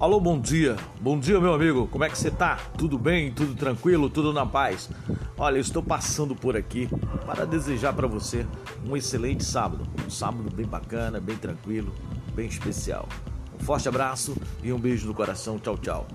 Alô, bom dia. Bom dia, meu amigo. Como é que você tá? Tudo bem? Tudo tranquilo? Tudo na paz? Olha, eu estou passando por aqui para desejar para você um excelente sábado. Um sábado bem bacana, bem tranquilo, bem especial. Um forte abraço e um beijo no coração. Tchau, tchau.